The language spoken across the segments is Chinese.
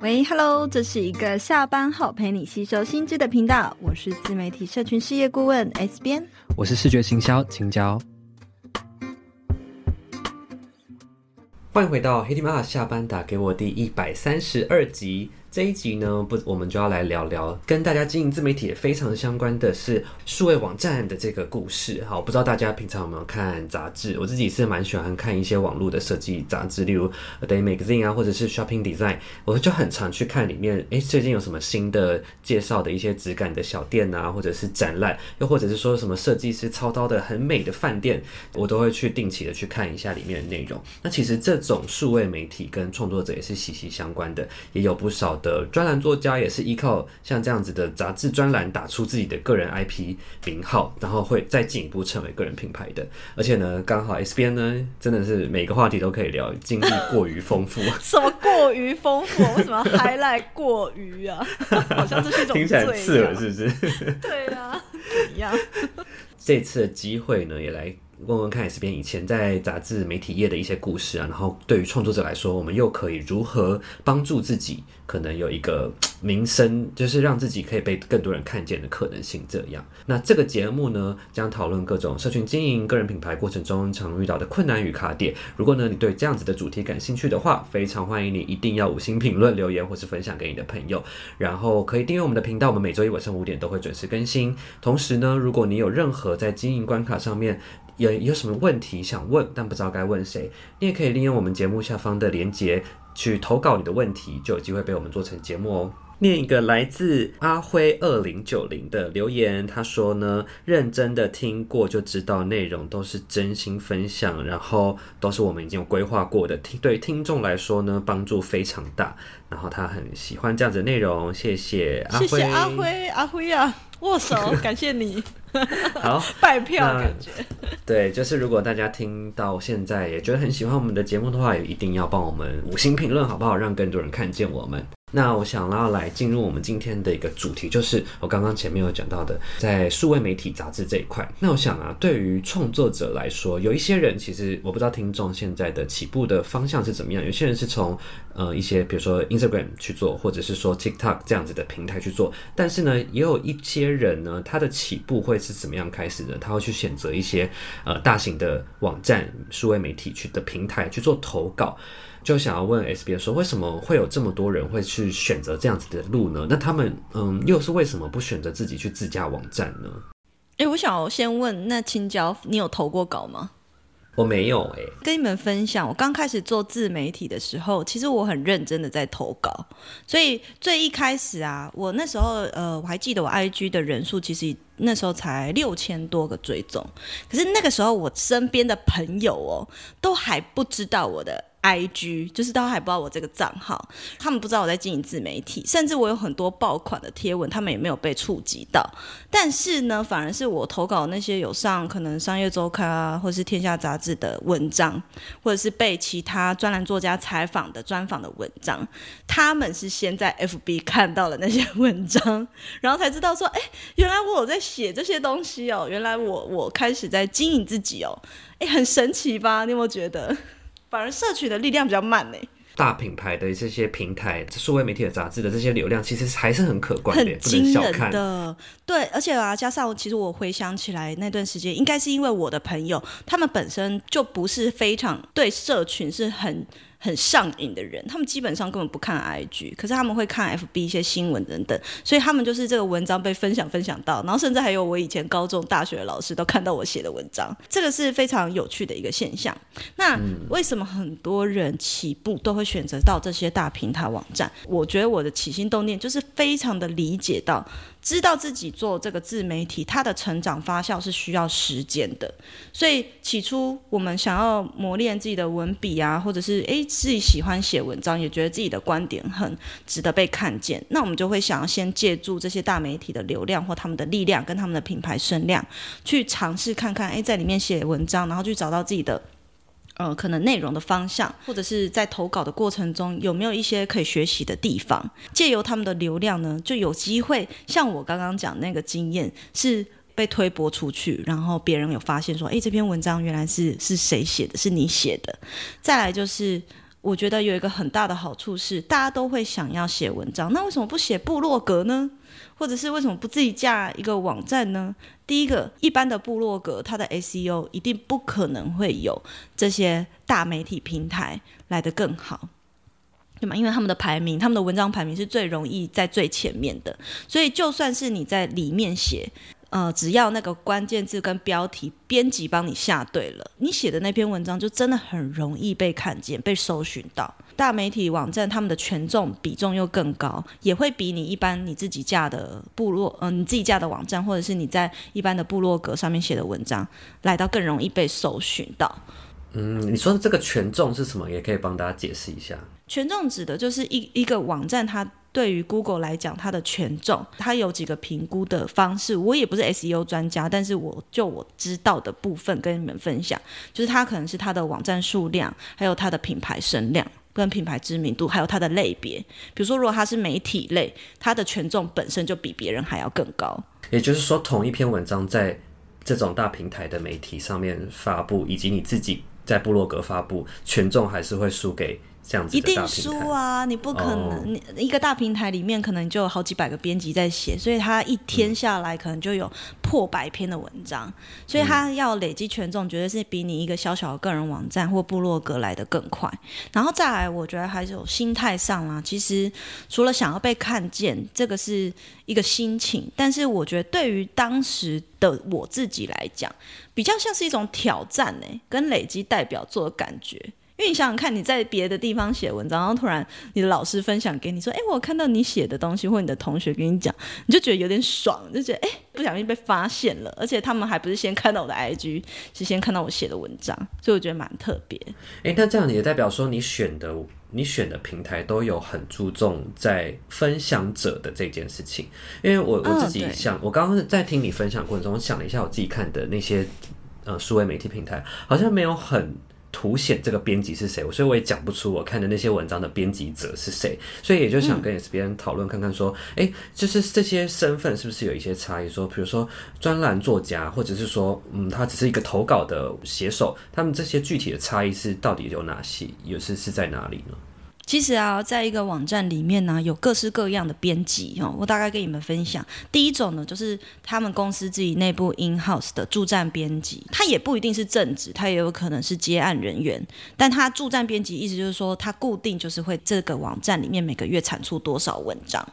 喂，Hello，这是一个下班后陪你吸收新知的频道，我是自媒体社群事业顾问 S 编，我是视觉行销青椒，欢迎回到黑 t 妈妈下班打给我第一百三十二集。这一集呢，不，我们就要来聊聊跟大家经营自媒体也非常相关的是数位网站的这个故事。好，不知道大家平常有没有看杂志？我自己是蛮喜欢看一些网络的设计杂志，例如 A Day Magazine 啊，或者是 Shopping Design，我就很常去看里面，诶，最近有什么新的介绍的一些质感的小店啊，或者是展览，又或者是说什么设计师操刀的很美的饭店，我都会去定期的去看一下里面的内容。那其实这种数位媒体跟创作者也是息息相关的，也有不少。的专栏作家也是依靠像这样子的杂志专栏打出自己的个人 IP 名号，然后会再进一步成为个人品牌的。而且呢，刚好 S 边呢真的是每个话题都可以聊，经历过于丰富。什么过于丰富？为什么 highlight 过于啊？好像这是一种听起来刺耳，是不是？对啊，怎样？这次的机会呢，也来。问问看，S 编以前在杂志媒体业的一些故事啊，然后对于创作者来说，我们又可以如何帮助自己，可能有一个名声，就是让自己可以被更多人看见的可能性。这样，那这个节目呢，将讨论各种社群经营、个人品牌过程中常遇到的困难与卡点。如果呢，你对这样子的主题感兴趣的话，非常欢迎你一定要五星评论、留言或是分享给你的朋友，然后可以订阅我们的频道，我们每周一晚上五点都会准时更新。同时呢，如果你有任何在经营关卡上面，有有什么问题想问，但不知道该问谁，你也可以利用我们节目下方的连接去投稿你的问题，就有机会被我们做成节目哦。念一个来自阿辉二零九零的留言，他说呢，认真的听过就知道内容都是真心分享，然后都是我们已经有规划过的，听对听众来说呢，帮助非常大，然后他很喜欢这样子的内容，谢谢阿辉，谢谢阿辉，阿辉啊，握手，感谢你。好，拜票感觉。对，就是如果大家听到现在也觉得很喜欢我们的节目的话，也一定要帮我们五星评论，好不好？让更多人看见我们。那我想要来进入我们今天的一个主题，就是我刚刚前面有讲到的，在数位媒体杂志这一块。那我想啊，对于创作者来说，有一些人其实我不知道听众现在的起步的方向是怎么样。有些人是从呃一些比如说 Instagram 去做，或者是说 TikTok 这样子的平台去做。但是呢，也有一些人呢，他的起步会是怎么样开始的？他会去选择一些呃大型的网站、数位媒体去的平台去做投稿。就想要问 S B 说，为什么会有这么多人会去选择这样子的路呢？那他们嗯，又是为什么不选择自己去自驾网站呢？哎、欸，我想先问，那青椒，你有投过稿吗？我没有哎、欸。跟你们分享，我刚开始做自媒体的时候，其实我很认真的在投稿。所以最一开始啊，我那时候呃，我还记得我 IG 的人数其实那时候才六千多个追踪，可是那个时候我身边的朋友哦，都还不知道我的。I G 就是大家还不知道我这个账号，他们不知道我在经营自媒体，甚至我有很多爆款的贴文，他们也没有被触及到。但是呢，反而是我投稿那些有上可能商业周刊啊，或是天下杂志的文章，或者是被其他专栏作家采访的专访的文章，他们是先在 F B 看到了那些文章，然后才知道说，哎，原来我有在写这些东西哦，原来我我开始在经营自己哦，哎，很神奇吧？你有没有觉得？反而社群的力量比较慢呢。大品牌的这些平台、数位媒体的杂志的这些流量，其实还是很可观的，很惊人的。对，而且啊，加上其实我回想起来那段时间，应该是因为我的朋友他们本身就不是非常对社群是很。很上瘾的人，他们基本上根本不看 IG，可是他们会看 FB 一些新闻等等，所以他们就是这个文章被分享分享到，然后甚至还有我以前高中、大学的老师都看到我写的文章，这个是非常有趣的一个现象。那为什么很多人起步都会选择到这些大平台网站？我觉得我的起心动念就是非常的理解到。知道自己做这个自媒体，它的成长发酵是需要时间的，所以起初我们想要磨练自己的文笔啊，或者是诶自己喜欢写文章，也觉得自己的观点很值得被看见，那我们就会想要先借助这些大媒体的流量或他们的力量跟他们的品牌声量，去尝试看看，诶在里面写文章，然后去找到自己的。呃，可能内容的方向，或者是在投稿的过程中，有没有一些可以学习的地方？借由他们的流量呢，就有机会像我刚刚讲那个经验，是被推播出去，然后别人有发现说，哎，这篇文章原来是是谁写的？是你写的。再来就是，我觉得有一个很大的好处是，大家都会想要写文章，那为什么不写部落格呢？或者是为什么不自己架一个网站呢？第一个，一般的部落格，它的 SEO 一定不可能会有这些大媒体平台来得更好。对吗？因为他们的排名，他们的文章排名是最容易在最前面的，所以就算是你在里面写，呃，只要那个关键字跟标题编辑帮你下对了，你写的那篇文章就真的很容易被看见、被搜寻到。大媒体网站他们的权重比重又更高，也会比你一般你自己架的部落，嗯、你自己架的网站，或者是你在一般的部落格上面写的文章，来到更容易被搜寻到。嗯，你说的这个权重是什么？也可以帮大家解释一下。权重指的就是一一个网站，它对于 Google 来讲，它的权重，它有几个评估的方式。我也不是 SEO 专家，但是我就我知道的部分跟你们分享，就是它可能是它的网站数量，还有它的品牌声量跟品牌知名度，还有它的类别。比如说，如果它是媒体类，它的权重本身就比别人还要更高。也就是说，同一篇文章在这种大平台的媒体上面发布，以及你自己。在部落格发布，权重还是会输给一定输啊！你不可能，你、oh. 一个大平台里面可能就有好几百个编辑在写，所以他一天下来可能就有破百篇的文章，嗯、所以他要累积权重，绝对是比你一个小小的个人网站或部落格来的更快。然后再来，我觉得还是有心态上啦。其实除了想要被看见，这个是一个心情，但是我觉得对于当时的我自己来讲，比较像是一种挑战呢、欸，跟累积代表作的感觉。因为你想想看，你在别的地方写文章，然后突然你的老师分享给你说：“哎，我看到你写的东西，或你的同学跟你讲，你就觉得有点爽，就觉得哎，不小心被发现了。而且他们还不是先看到我的 IG，是先看到我写的文章，所以我觉得蛮特别。哎，那这样也代表说，你选的你选的平台都有很注重在分享者的这件事情。因为我我自己想，哦、我刚刚在听你分享过程中，我想了一下我自己看的那些呃数位媒体平台，好像没有很。凸显这个编辑是谁，所以我也讲不出我看的那些文章的编辑者是谁，所以也就想跟 S 编讨论看看，说，哎、就是这些身份是不是有一些差异？说，比如说专栏作家，或者是说，嗯，他只是一个投稿的写手，他们这些具体的差异是到底有哪些？有时是在哪里呢？其实啊，在一个网站里面呢，有各式各样的编辑哦。我大概跟你们分享，第一种呢，就是他们公司自己内部 in house 的驻站编辑，他也不一定是正职，他也有可能是接案人员。但他驻站编辑意思就是说，他固定就是会这个网站里面每个月产出多少文章。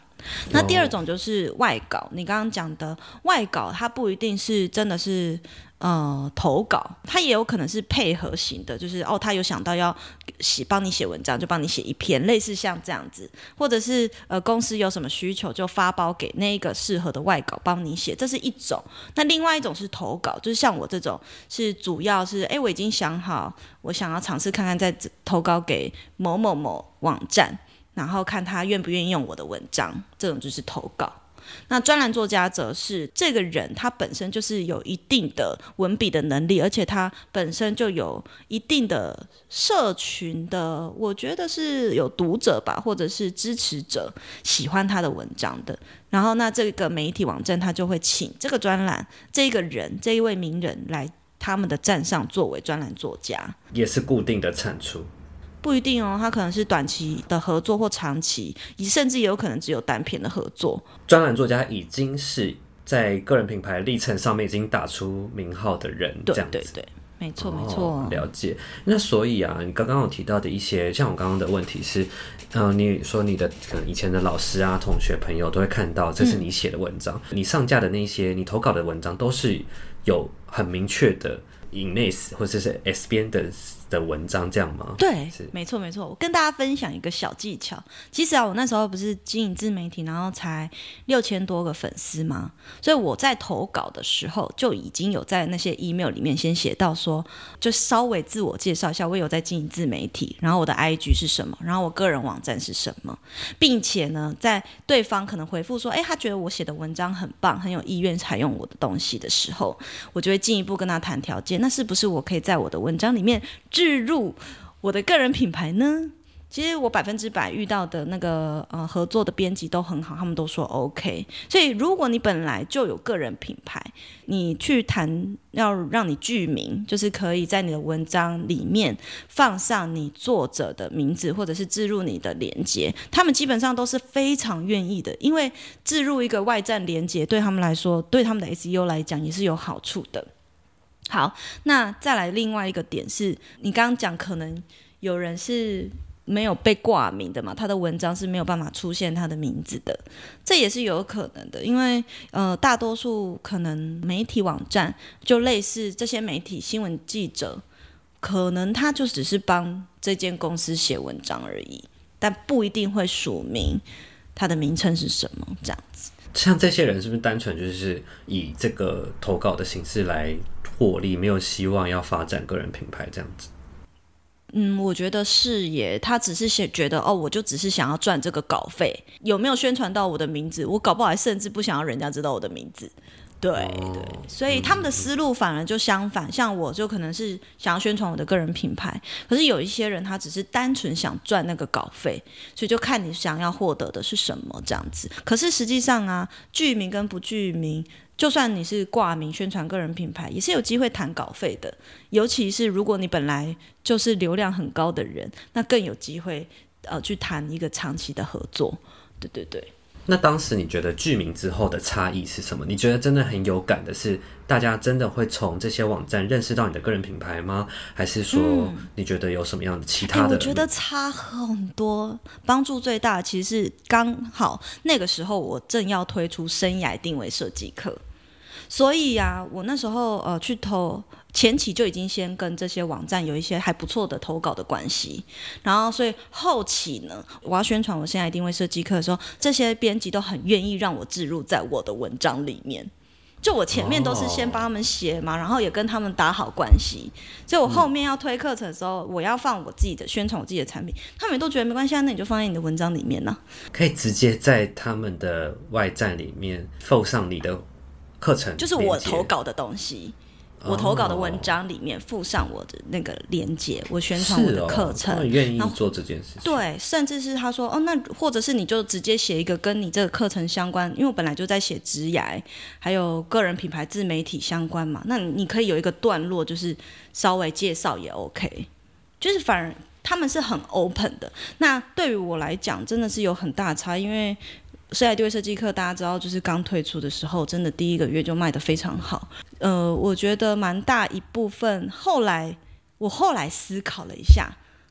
那第二种就是外稿，你刚刚讲的外稿，它不一定是真的是。呃，投稿它也有可能是配合型的，就是哦，他有想到要写帮你写文章，就帮你写一篇，类似像这样子，或者是呃，公司有什么需求，就发包给那一个适合的外稿帮你写，这是一种。那另外一种是投稿，就是像我这种，是主要是哎，我已经想好，我想要尝试看看，再投稿给某某某网站，然后看他愿不愿意用我的文章，这种就是投稿。那专栏作家则是这个人，他本身就是有一定的文笔的能力，而且他本身就有一定的社群的，我觉得是有读者吧，或者是支持者喜欢他的文章的。然后，那这个媒体网站他就会请这个专栏这个人这一位名人来他们的站上作为专栏作家，也是固定的产出。不一定哦，他可能是短期的合作或长期，甚至也有可能只有单篇的合作。专栏作家已经是在个人品牌历程上面已经打出名号的人，这样子。对对对，没错没错。哦，了解。那所以啊，你刚刚有提到的一些，像我刚刚的问题是，嗯、呃，你说你的可能以前的老师啊、同学、朋友都会看到这是你写的文章，嗯、你上架的那些你投稿的文章都是有很明确的 Ines 或者是 S 边的。的文章这样吗？对，是没错没错。我跟大家分享一个小技巧。其实啊，我那时候不是经营自媒体，然后才六千多个粉丝吗？所以我在投稿的时候就已经有在那些 email 里面先写到说，就稍微自我介绍一下，我有在经营自媒体，然后我的 IG 是什么，然后我个人网站是什么，并且呢，在对方可能回复说，哎，他觉得我写的文章很棒，很有意愿采用我的东西的时候，我就会进一步跟他谈条件。那是不是我可以在我的文章里面置入我的个人品牌呢？其实我百分之百遇到的那个呃合作的编辑都很好，他们都说 OK。所以如果你本来就有个人品牌，你去谈要让你具名，就是可以在你的文章里面放上你作者的名字，或者是置入你的连接，他们基本上都是非常愿意的，因为置入一个外站连接对他们来说，对他们的 SEO 来讲也是有好处的。好，那再来另外一个点是，你刚刚讲可能有人是。没有被挂名的嘛，他的文章是没有办法出现他的名字的，这也是有可能的，因为呃，大多数可能媒体网站就类似这些媒体新闻记者，可能他就只是帮这间公司写文章而已，但不一定会署名他的名称是什么这样子。像这些人是不是单纯就是以这个投稿的形式来获利，没有希望要发展个人品牌这样子？嗯，我觉得是耶。他只是想觉得哦，我就只是想要赚这个稿费，有没有宣传到我的名字？我搞不好还甚至不想要人家知道我的名字。对、哦、对，所以他们的思路反而就相反。嗯、像我就可能是想要宣传我的个人品牌，可是有一些人他只是单纯想赚那个稿费，所以就看你想要获得的是什么这样子。可是实际上啊，剧名跟不剧名。就算你是挂名宣传个人品牌，也是有机会谈稿费的。尤其是如果你本来就是流量很高的人，那更有机会呃去谈一个长期的合作。对对对。那当时你觉得剧名之后的差异是什么？你觉得真的很有感的是，大家真的会从这些网站认识到你的个人品牌吗？还是说你觉得有什么样的其他的、嗯欸？我觉得差很多。帮助最大其实是刚好那个时候我正要推出生涯定位设计课。所以呀、啊，我那时候呃去投前期就已经先跟这些网站有一些还不错的投稿的关系，然后所以后期呢，我要宣传我现在定位设计课的时候，这些编辑都很愿意让我置入在我的文章里面。就我前面都是先帮他们写嘛，然后也跟他们打好关系，所以我后面要推课程的时候，我要放我自己的宣传我自己的产品，他们都觉得没关系啊，那你就放在你的文章里面呢、啊，可以直接在他们的外站里面附上你的。课程就是我投稿的东西，我投稿的文章里面附上我的那个链接，我宣传我的课程。愿意做这件事情。对，甚至是他说哦，那或者是你就直接写一个跟你这个课程相关，因为我本来就在写职涯，还有个人品牌自媒体相关嘛，那你可以有一个段落，就是稍微介绍也 OK，就是反而他们是很 open 的。那对于我来讲，真的是有很大差，因为。生涯定位设计课，大家知道，就是刚推出的时候，真的第一个月就卖得非常好。呃，我觉得蛮大一部分。后来我后来思考了一下，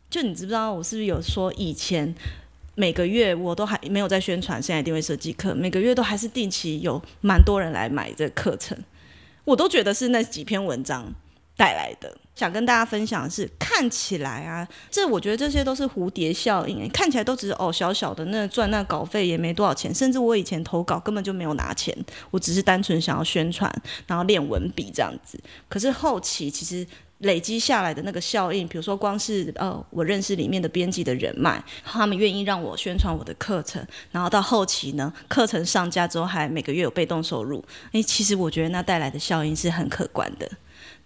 就你知不知道，我是不是有说以前每个月我都还没有在宣传现在定位设计课，每个月都还是定期有蛮多人来买这课程，我都觉得是那几篇文章带来的。想跟大家分享的是，看起来啊，这我觉得这些都是蝴蝶效应，看起来都只是哦小小的那赚那稿费也没多少钱，甚至我以前投稿根本就没有拿钱，我只是单纯想要宣传，然后练文笔这样子。可是后期其实累积下来的那个效应，比如说光是呃我认识里面的编辑的人脉，他们愿意让我宣传我的课程，然后到后期呢，课程上架之后还每个月有被动收入，诶，其实我觉得那带来的效应是很可观的。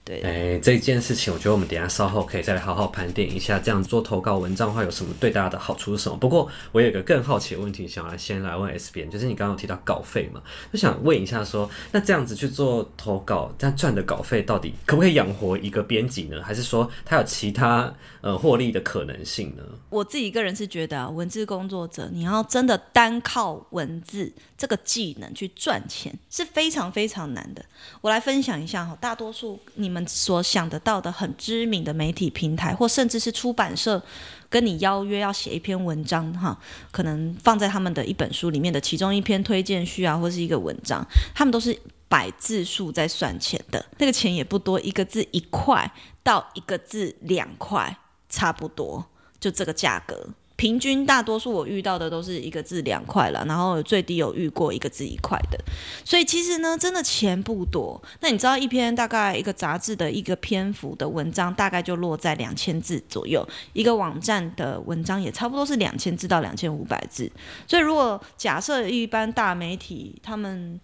对，哎，这件事情，我觉得我们等一下稍后可以再来好好盘点一下，这样做投稿文章的话有什么对大家的好处是什么？不过我有一个更好奇的问题，想要先来问 S 编，就是你刚刚有提到稿费嘛，就想问一下说，那这样子去做投稿，这样赚的稿费到底可不可以养活一个编辑呢？还是说他有其他呃获利的可能性呢？我自己个人是觉得，啊文字工作者你要真的单靠文字这个技能去赚钱是非常非常难的。我来分享一下哈，大多数你。你们所想得到的很知名的媒体平台，或甚至是出版社跟你邀约要写一篇文章，哈，可能放在他们的一本书里面的其中一篇推荐序啊，或是一个文章，他们都是百字数在算钱的，那个钱也不多，一个字一块到一个字两块，差不多就这个价格。平均大多数我遇到的都是一个字两块了，然后最低有遇过一个字一块的，所以其实呢，真的钱不多。那你知道一篇大概一个杂志的一个篇幅的文章，大概就落在两千字左右，一个网站的文章也差不多是两千字到两千五百字。所以如果假设一般大媒体，他们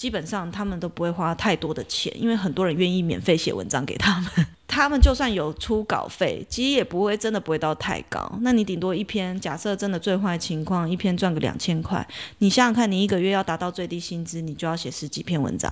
基本上他们都不会花太多的钱，因为很多人愿意免费写文章给他们。他们就算有出稿费，其实也不会真的不会到太高。那你顶多一篇，假设真的最坏情况，一篇赚个两千块，你想想看，你一个月要达到最低薪资，你就要写十几篇文章。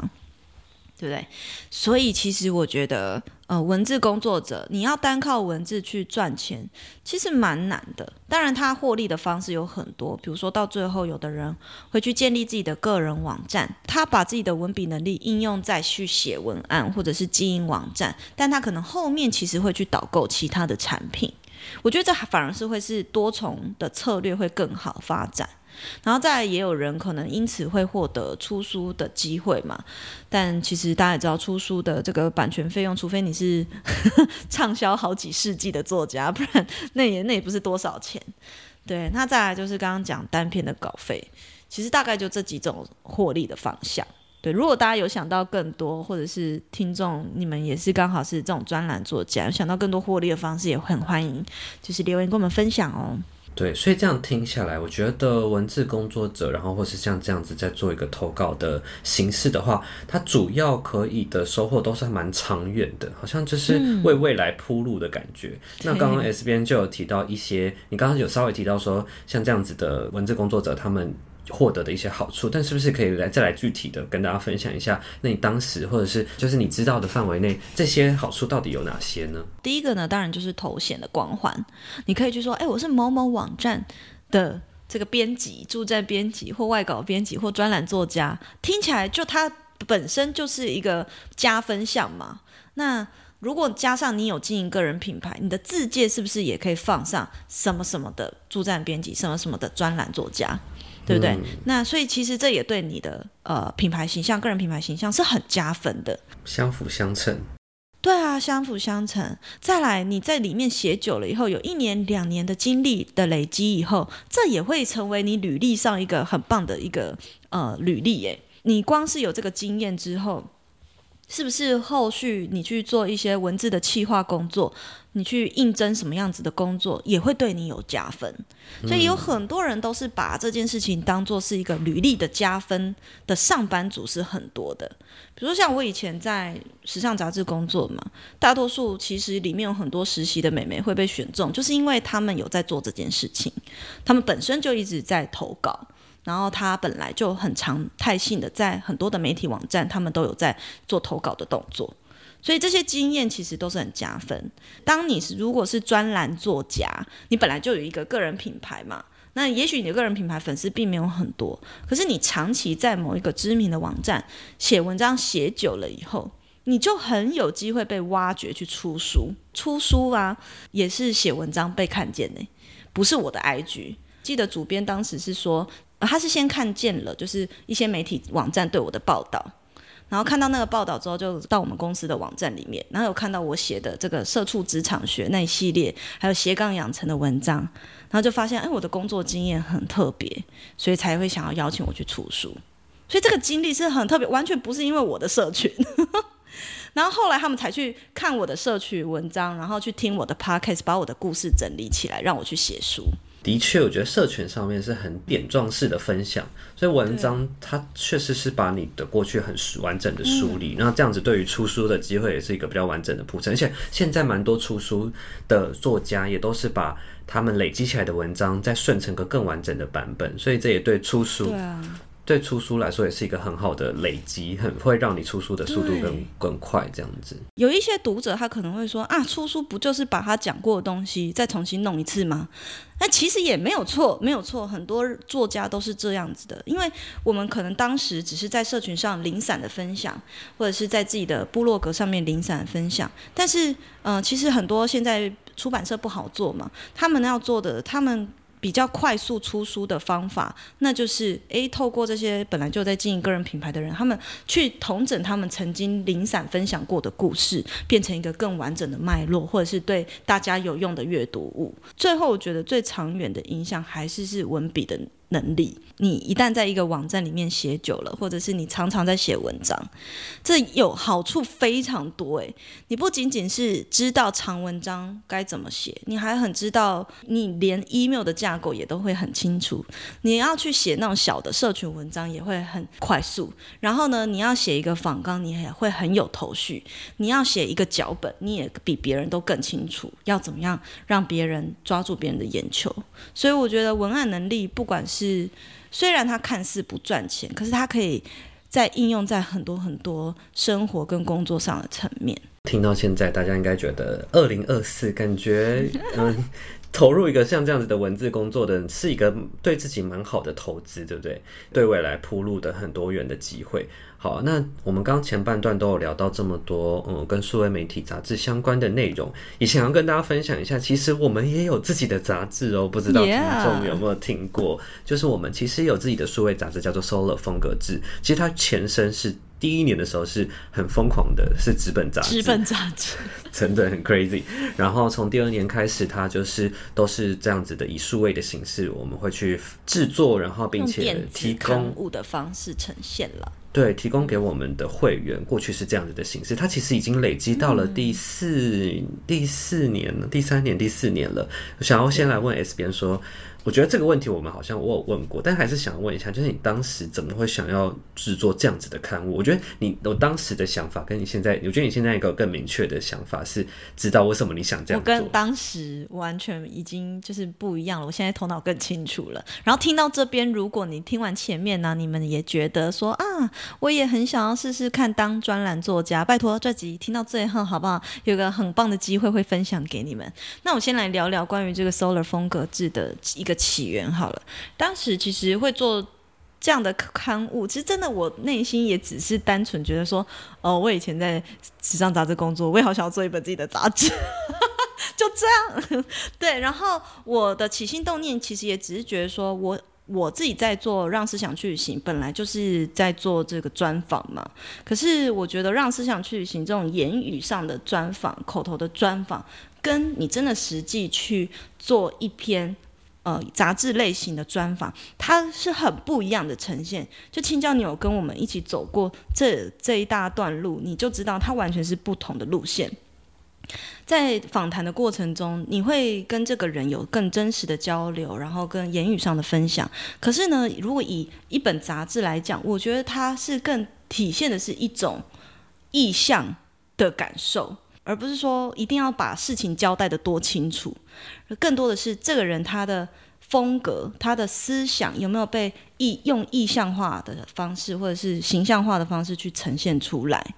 对不对？所以其实我觉得，呃，文字工作者你要单靠文字去赚钱，其实蛮难的。当然，他获利的方式有很多，比如说到最后，有的人会去建立自己的个人网站，他把自己的文笔能力应用在去写文案或者是经营网站，但他可能后面其实会去导购其他的产品。我觉得这反而是会是多重的策略会更好发展。然后再来也有人可能因此会获得出书的机会嘛，但其实大家也知道，出书的这个版权费用，除非你是 畅销好几世纪的作家，不然 那也那也不是多少钱。对，那再来就是刚刚讲单篇的稿费，其实大概就这几种获利的方向。对，如果大家有想到更多，或者是听众你们也是刚好是这种专栏作家，有想到更多获利的方式，也很欢迎，就是留言跟我们分享哦。对，所以这样听下来，我觉得文字工作者，然后或是像这样子在做一个投稿的形式的话，它主要可以的收获都是蛮长远的，好像就是为未来铺路的感觉。嗯、那刚刚 S 边就有提到一些，你刚刚有稍微提到说，像这样子的文字工作者，他们。获得的一些好处，但是不是可以来再来具体的跟大家分享一下？那你当时或者是就是你知道的范围内，这些好处到底有哪些呢？第一个呢，当然就是头衔的光环，你可以去说，哎，我是某某网站的这个编辑、驻站编辑或外稿编辑或专栏作家，听起来就它本身就是一个加分项嘛。那如果加上你有经营个人品牌，你的自介是不是也可以放上什么什么的驻站编辑、什么什么的专栏作家？对不对？嗯、那所以其实这也对你的呃品牌形象、个人品牌形象是很加分的，相辅相成。对啊，相辅相成。再来，你在里面写久了以后，有一年、两年的经历的累积以后，这也会成为你履历上一个很棒的一个呃履历。耶。你光是有这个经验之后。是不是后续你去做一些文字的企划工作，你去应征什么样子的工作，也会对你有加分。所以有很多人都是把这件事情当做是一个履历的加分的上班族是很多的。比如说像我以前在时尚杂志工作嘛，大多数其实里面有很多实习的美眉会被选中，就是因为他们有在做这件事情，他们本身就一直在投稿。然后他本来就很常态性的在很多的媒体网站，他们都有在做投稿的动作，所以这些经验其实都是很加分。当你是如果是专栏作家，你本来就有一个个人品牌嘛，那也许你的个人品牌粉丝并没有很多，可是你长期在某一个知名的网站写文章写久了以后，你就很有机会被挖掘去出书。出书啊，也是写文章被看见的，不是我的 IG。记得主编当时是说。他是先看见了，就是一些媒体网站对我的报道，然后看到那个报道之后，就到我们公司的网站里面，然后有看到我写的这个社畜职场学那一系列，还有斜杠养成的文章，然后就发现，哎，我的工作经验很特别，所以才会想要邀请我去出书。所以这个经历是很特别，完全不是因为我的社群。然后后来他们才去看我的社群文章，然后去听我的 podcast，把我的故事整理起来，让我去写书。的确，我觉得社群上面是很点状式的分享，所以文章它确实是把你的过去很完整的梳理，那、嗯、这样子对于出书的机会也是一个比较完整的铺陈。而且现在蛮多出书的作家也都是把他们累积起来的文章再顺成个更完整的版本，所以这也对出书。对出书来说也是一个很好的累积，很会让你出书的速度更更快。这样子，有一些读者他可能会说啊，出书不就是把他讲过的东西再重新弄一次吗？那其实也没有错，没有错，很多作家都是这样子的，因为我们可能当时只是在社群上零散的分享，或者是在自己的部落格上面零散的分享，但是嗯、呃，其实很多现在出版社不好做嘛，他们要做的，他们。比较快速出书的方法，那就是诶，透过这些本来就在经营个人品牌的人，他们去统整他们曾经零散分享过的故事，变成一个更完整的脉络，或者是对大家有用的阅读物。最后，我觉得最长远的影响还是是文笔的能力。你一旦在一个网站里面写久了，或者是你常常在写文章，这有好处非常多诶，你不仅仅是知道长文章该怎么写，你还很知道，你连 email 的架构也都会很清楚。你要去写那种小的社群文章也会很快速。然后呢，你要写一个访纲，你也会很有头绪。你要写一个脚本，你也比别人都更清楚要怎么样让别人抓住别人的眼球。所以我觉得文案能力，不管是虽然它看似不赚钱，可是它可以在应用在很多很多生活跟工作上的层面。听到现在，大家应该觉得二零二四感觉嗯，投入一个像这样子的文字工作的是一个对自己蛮好的投资，对不对？对未来铺路的很多元的机会。好，那我们刚刚前半段都有聊到这么多，嗯，跟数位媒体杂志相关的内容，也想要跟大家分享一下。其实我们也有自己的杂志哦，不知道听众有没有听过.就是我们其实有自己的数位杂志，叫做 Solar 风格志。其实它前身是第一年的时候是很疯狂的，是纸本杂志，纸本杂志 真的很 crazy。然后从第二年开始，它就是都是这样子的，以数位的形式，我们会去制作，然后并且提供物的方式呈现了。对，提供给我们的会员，过去是这样子的形式，它其实已经累积到了第四、嗯、第四年了，第三年、第四年了。我想要先来问 S 边说。我觉得这个问题我们好像我有问过，但还是想问一下，就是你当时怎么会想要制作这样子的刊物？我觉得你我当时的想法跟你现在，我觉得你现在一个更明确的想法是知道为什么你想这样。我跟当时完全已经就是不一样了，我现在头脑更清楚了。然后听到这边，如果你听完前面呢，你们也觉得说啊，我也很想要试试看当专栏作家，拜托这集听到最后好不好？有个很棒的机会会分享给你们。那我先来聊聊关于这个 Solar 风格制的一个。起源好了，当时其实会做这样的刊物，其实真的我内心也只是单纯觉得说，哦，我以前在时尚杂志工作，我也好想要做一本自己的杂志，就这样。对，然后我的起心动念其实也只是觉得说我我自己在做《让思想去旅行》，本来就是在做这个专访嘛。可是我觉得《让思想去旅行》这种言语上的专访、口头的专访，跟你真的实际去做一篇。呃，杂志类型的专访，它是很不一样的呈现。就青椒，你有跟我们一起走过这这一大段路，你就知道它完全是不同的路线。在访谈的过程中，你会跟这个人有更真实的交流，然后跟言语上的分享。可是呢，如果以一本杂志来讲，我觉得它是更体现的是一种意象的感受。而不是说一定要把事情交代的多清楚，更多的是这个人他的风格、他的思想有没有被意用意象化的方式，或者是形象化的方式去呈现出来。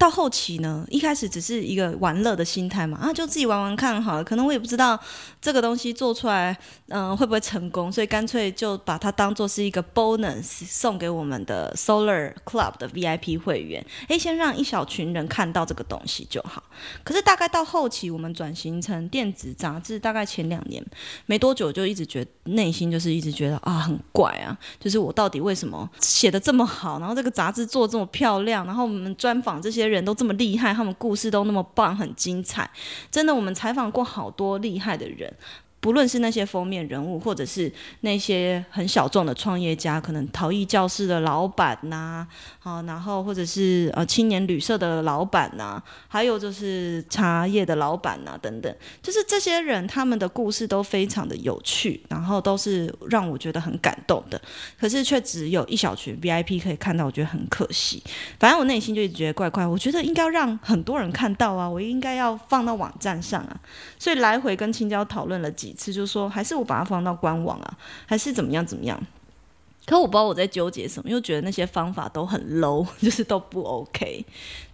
到后期呢，一开始只是一个玩乐的心态嘛，啊，就自己玩玩看好了。可能我也不知道这个东西做出来，嗯、会不会成功，所以干脆就把它当做是一个 bonus 送给我们的 Solar Club 的 VIP 会员。诶，先让一小群人看到这个东西就好。可是大概到后期，我们转型成电子杂志，大概前两年没多久，就一直觉内心就是一直觉得啊，很怪啊，就是我到底为什么写得这么好，然后这个杂志做这么漂亮，然后我们专访这些。人都这么厉害，他们故事都那么棒，很精彩。真的，我们采访过好多厉害的人。不论是那些封面人物，或者是那些很小众的创业家，可能陶艺教室的老板呐、啊，好，然后或者是呃青年旅社的老板呐、还有就是茶叶的老板呐、等等，就是这些人他们的故事都非常的有趣，然后都是让我觉得很感动的。可是却只有一小群 VIP 可以看到，我觉得很可惜。反正我内心就一直觉得怪怪，我觉得应该让很多人看到啊，我应该要放到网站上啊，所以来回跟青椒讨论了几。一次就说，还是我把它放到官网啊，还是怎么样怎么样？可我不知道我在纠结什么，又觉得那些方法都很 low，就是都不 OK。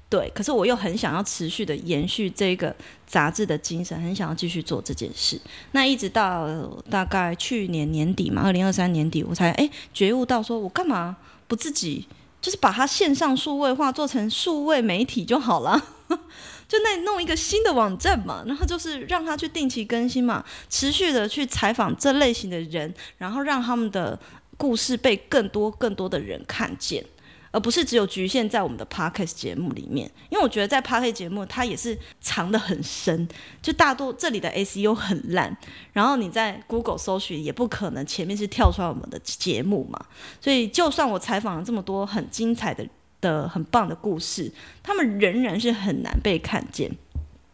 对，可是我又很想要持续的延续这个杂志的精神，很想要继续做这件事。那一直到大概去年年底嘛，二零二三年底，我才哎觉悟到，说我干嘛不自己就是把它线上数位化，做成数位媒体就好了。就那弄一个新的网站嘛，然后就是让他去定期更新嘛，持续的去采访这类型的人，然后让他们的故事被更多更多的人看见。而不是只有局限在我们的 Podcast 节目里面。因为我觉得在 Podcast 节目，它也是藏得很深，就大多这里的 SEO 很烂，然后你在 Google 搜寻也不可能前面是跳出来我们的节目嘛。所以，就算我采访了这么多很精彩的、的很棒的故事，他们仍然是很难被看见。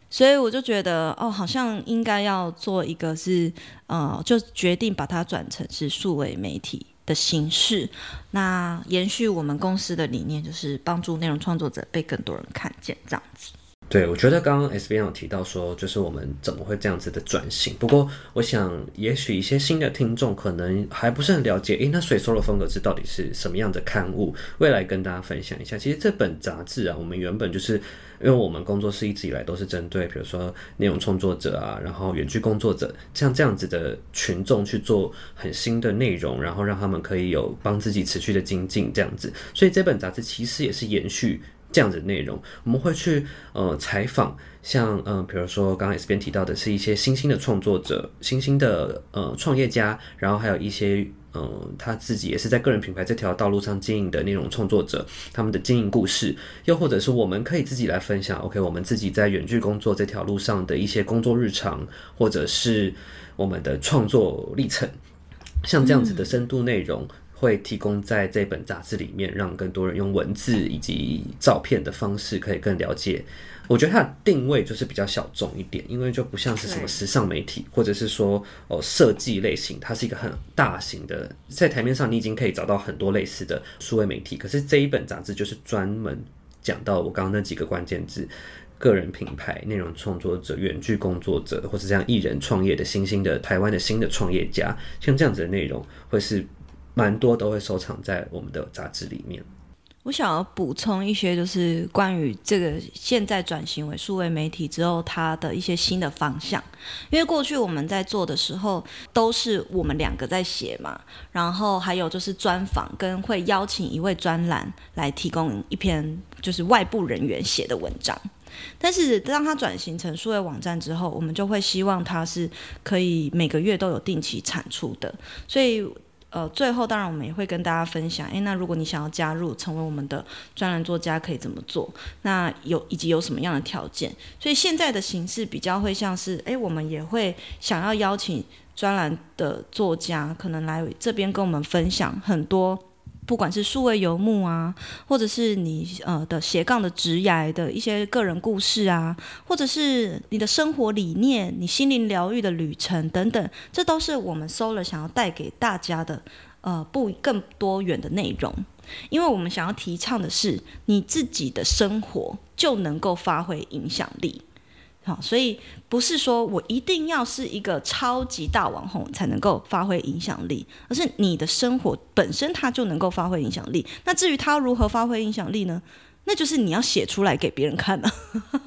所以我就觉得，哦，好像应该要做一个是，呃，就决定把它转成是数位媒体的形式，那延续我们公司的理念，就是帮助内容创作者被更多人看见，这样子。对，我觉得刚刚 S 编有提到说，就是我们怎么会这样子的转型。不过，我想也许一些新的听众可能还不是很了解，诶，那所以 Solo 风格是到底是什么样的刊物？未来跟大家分享一下。其实这本杂志啊，我们原本就是因为我们工作室一直以来都是针对，比如说内容创作者啊，然后远距工作者，像这样子的群众去做很新的内容，然后让他们可以有帮自己持续的精进这样子。所以这本杂志其实也是延续。这样子的内容，我们会去呃采访，像嗯、比如说刚刚 S 边提到的是一些新兴的创作者、新兴的呃创业家，然后还有一些嗯、他自己也是在个人品牌这条道路上经营的内容创作者，他们的经营故事，又或者是我们可以自己来分享，OK，我们自己在远距工作这条路上的一些工作日常，或者是我们的创作历程，像这样子的深度内容。会提供在这本杂志里面，让更多人用文字以及照片的方式可以更了解。我觉得它的定位就是比较小众一点，因为就不像是什么时尚媒体，或者是说哦设计类型，它是一个很大型的，在台面上你已经可以找到很多类似的数位媒体。可是这一本杂志就是专门讲到我刚刚那几个关键字：个人品牌、内容创作者、远距工作者，或是这样艺人创业的新兴的台湾的新的创业家，像这样子的内容会是。蛮多都会收藏在我们的杂志里面。我想要补充一些，就是关于这个现在转型为数位媒体之后，它的一些新的方向。因为过去我们在做的时候，都是我们两个在写嘛，然后还有就是专访，跟会邀请一位专栏来提供一篇就是外部人员写的文章。但是当它转型成数位网站之后，我们就会希望它是可以每个月都有定期产出的，所以。呃，最后当然我们也会跟大家分享，诶，那如果你想要加入成为我们的专栏作家，可以怎么做？那有以及有什么样的条件？所以现在的形式比较会像是，诶，我们也会想要邀请专栏的作家，可能来这边跟我们分享很多。不管是数位游牧啊，或者是你呃的斜杠的职涯的一些个人故事啊，或者是你的生活理念、你心灵疗愈的旅程等等，这都是我们 Solar 想要带给大家的呃不更多元的内容，因为我们想要提倡的是你自己的生活就能够发挥影响力。好，所以不是说我一定要是一个超级大网红才能够发挥影响力，而是你的生活本身它就能够发挥影响力。那至于他如何发挥影响力呢？那就是你要写出来给别人看了。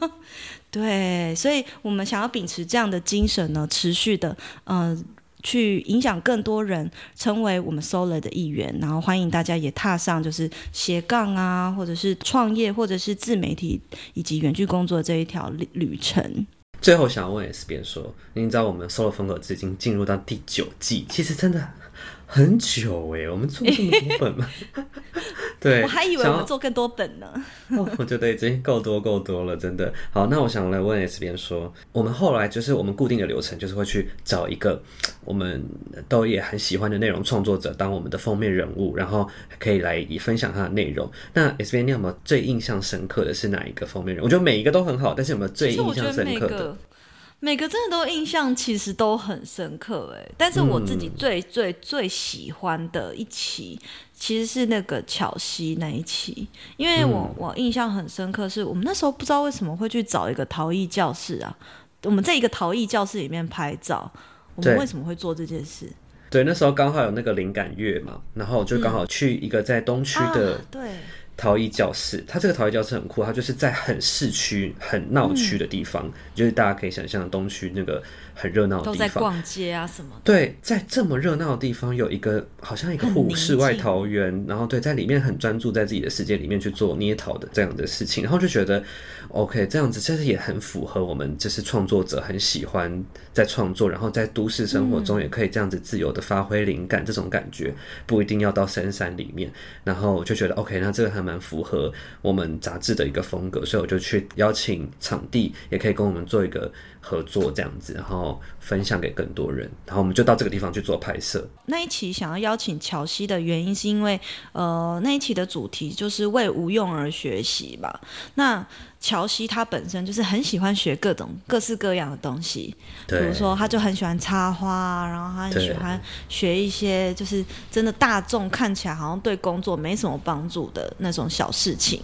对，所以我们想要秉持这样的精神呢，持续的，嗯、去影响更多人，成为我们 solo 的一员，然后欢迎大家也踏上就是斜杠啊，或者是创业，或者是自媒体以及远距工作这一条旅程。最后想要问 S 边说，你知道我们 Solar 风格志已经进入到第九季，其实真的。很久哎，我们做这么多本吗？对，我还以为我们做更多本呢。哦，我觉得已经够多够多了，真的。好，那我想来问 S 边说，我们后来就是我们固定的流程，就是会去找一个我们都也很喜欢的内容创作者当我们的封面人物，然后可以来以分享他的内容。那 S 边，你有没有最印象深刻的是哪一个封面人物？我觉得每一个都很好，但是有没有最印象深刻的？每个真的都印象其实都很深刻哎，但是我自己最最最喜欢的一期其实是那个巧西那一期，因为我我印象很深刻，是我们那时候不知道为什么会去找一个陶艺教室啊，我们在一个陶艺教室里面拍照，我们为什么会做这件事？对，那时候刚好有那个灵感月嘛，然后就刚好去一个在东区的、嗯啊、对。陶艺教室，它这个陶艺教室很酷，它就是在很市区、很闹区的地方，嗯、就是大家可以想象东区那个很热闹的地方，都在逛街啊什么的。对，在这么热闹的地方，有一个好像一个户世外桃源，然后对，在里面很专注在自己的世界里面去做捏陶的这样的事情，然后就觉得 OK，这样子其实也很符合我们就是创作者很喜欢在创作，然后在都市生活中也可以这样子自由的发挥灵感、嗯、这种感觉，不一定要到深山里面，然后就觉得 OK，那这个还。蛮符合我们杂志的一个风格，所以我就去邀请场地，也可以跟我们做一个合作，这样子，然后分享给更多人。然后我们就到这个地方去做拍摄。那一期想要邀请乔西的原因，是因为呃，那一期的主题就是为无用而学习吧。那乔西他本身就是很喜欢学各种各式各样的东西，比如说他就很喜欢插花，然后他很喜欢学一些就是真的大众看起来好像对工作没什么帮助的那种小事情，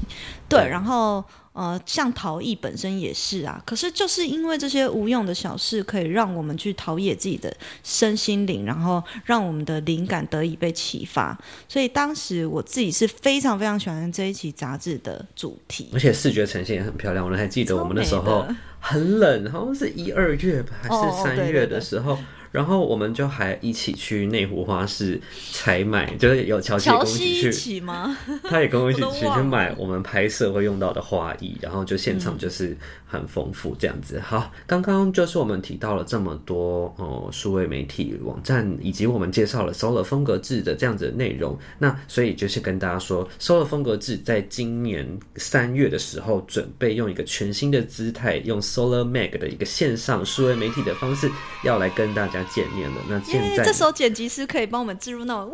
对，对然后。呃，像陶艺本身也是啊，可是就是因为这些无用的小事，可以让我们去陶冶自己的身心灵，然后让我们的灵感得以被启发。所以当时我自己是非常非常喜欢这一期杂志的主题，而且视觉呈现也很漂亮。我还记得我们那时候很冷，好像是一二月吧，还是三月的时候。哦然后我们就还一起去内湖花市采买，就是有乔西跟我一起去，一起吗？他也跟我一起去去买我们拍摄会用到的花艺，然后就现场就是很丰富这样子。好，刚刚就是我们提到了这么多哦，数位媒体网站，以及我们介绍了 Solar 风格志的这样子的内容。那所以就是跟大家说，Solar 风格志在今年三月的时候，准备用一个全新的姿态，用 Solar Mag 的一个线上数位媒体的方式，要来跟大家。见面了，那现在、这时候剪辑师可以帮我们置入那种呜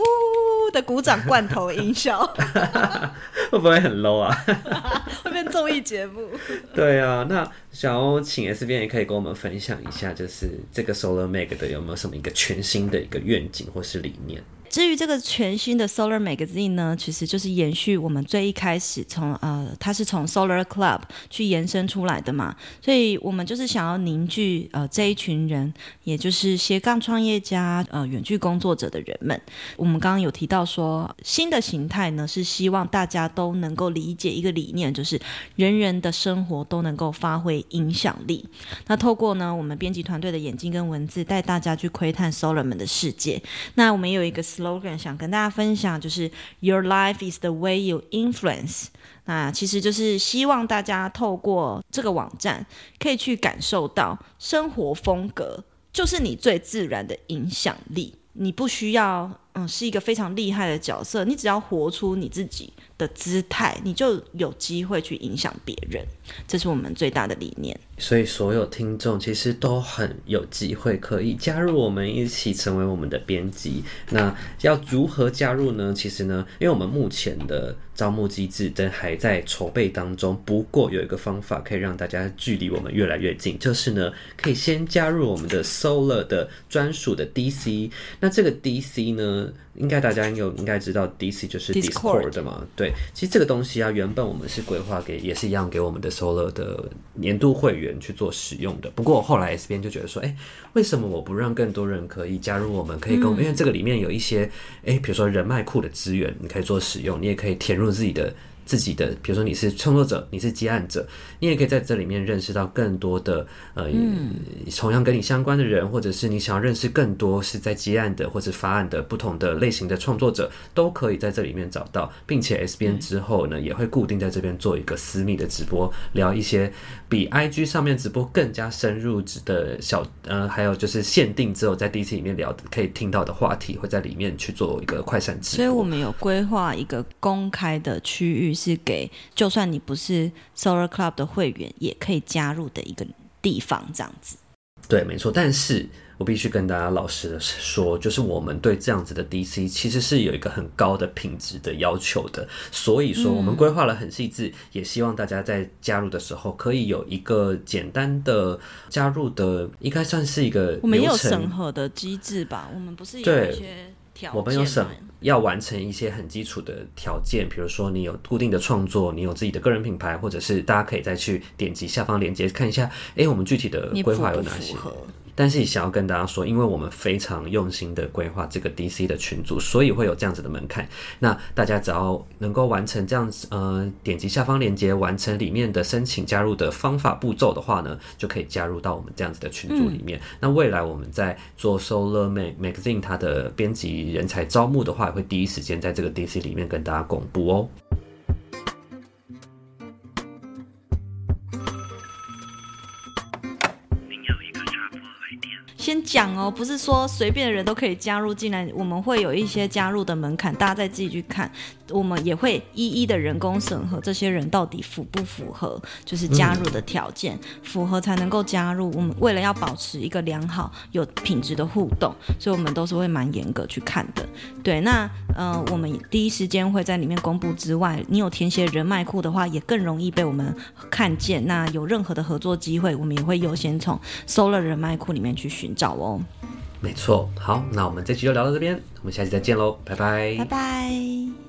的鼓掌罐头音效，会不会很 low 啊？会变综艺节目？对啊，那想要请 S 编也可以跟我们分享一下，就是这个 Solar Mag 的有没有什么一个全新的一个愿景或是理念？至于这个全新的 Solar Magazine 呢，其实就是延续我们最一开始从呃，它是从 Solar Club 去延伸出来的嘛，所以我们就是想要凝聚呃这一群人，也就是斜杠创业家呃远距工作者的人们。我们刚刚有提到说，新的形态呢是希望大家都能够理解一个理念，就是人人的生活都能够发挥影响力。那透过呢我们编辑团队的眼睛跟文字，带大家去窥探 Solar 们的世界。那我们也有一个。Slogan 想跟大家分享，就是 Your life is the way you influence。那其实就是希望大家透过这个网站，可以去感受到生活风格就是你最自然的影响力。你不需要嗯是一个非常厉害的角色，你只要活出你自己的姿态，你就有机会去影响别人。这是我们最大的理念。所以所有听众其实都很有机会可以加入我们一起成为我们的编辑。那要如何加入呢？其实呢，因为我们目前的招募机制都还在筹备当中。不过有一个方法可以让大家距离我们越来越近，就是呢，可以先加入我们的 Solar 的专属的 DC。那这个 DC 呢，应该大家有应该知道，DC 就是 Discord 的嘛。对，其实这个东西啊，原本我们是规划给，也是一样给我们的 Solar 的年度会员。去做使用的。不过后来 S 边就觉得说，哎，为什么我不让更多人可以加入我们？可以跟我们，因为这个里面有一些，哎，比如说人脉库的资源，你可以做使用，你也可以填入自己的。自己的，比如说你是创作者，你是接案者，你也可以在这里面认识到更多的呃，嗯、同样跟你相关的人，或者是你想要认识更多是在接案的或者发案的不同的类型的创作者，都可以在这里面找到，并且 S 编之后呢，嗯、也会固定在这边做一个私密的直播，聊一些比 IG 上面直播更加深入的小呃，还有就是限定之后在 DC 里面聊可以听到的话题，会在里面去做一个快闪直播。所以我们有规划一个公开的区域。是给就算你不是 Solar Club 的会员，也可以加入的一个地方，这样子。对，没错。但是我必须跟大家老实的说，就是我们对这样子的 DC 其实是有一个很高的品质的要求的。所以说，我们规划了很细致，嗯、也希望大家在加入的时候可以有一个简单的加入的，应该算是一个我们有审核的机制吧？我们不是有一些。条件。我们有什么要完成一些很基础的条件，比如说你有固定的创作，你有自己的个人品牌，或者是大家可以再去点击下方链接看一下，哎、欸，我们具体的规划有哪些？但是想要跟大家说，因为我们非常用心的规划这个 DC 的群组，所以会有这样子的门槛。那大家只要能够完成这样子，呃，点击下方链接，完成里面的申请加入的方法步骤的话呢，就可以加入到我们这样子的群组里面。嗯、那未来我们在做 Solar Mag Magazine 它的编辑人才招募的话，也会第一时间在这个 DC 里面跟大家公布哦。讲哦，不是说随便的人都可以加入进来，我们会有一些加入的门槛，大家再自己去看。我们也会一一的人工审核，这些人到底符不符合，就是加入的条件，符合才能够加入。我们为了要保持一个良好、有品质的互动，所以我们都是会蛮严格去看的。对，那呃，我们第一时间会在里面公布之外，你有填写人脉库的话，也更容易被我们看见。那有任何的合作机会，我们也会优先从 Solar 人脉库里面去寻找哦，没错。好，那我们这期就聊到这边，我们下期再见喽，拜拜，拜拜。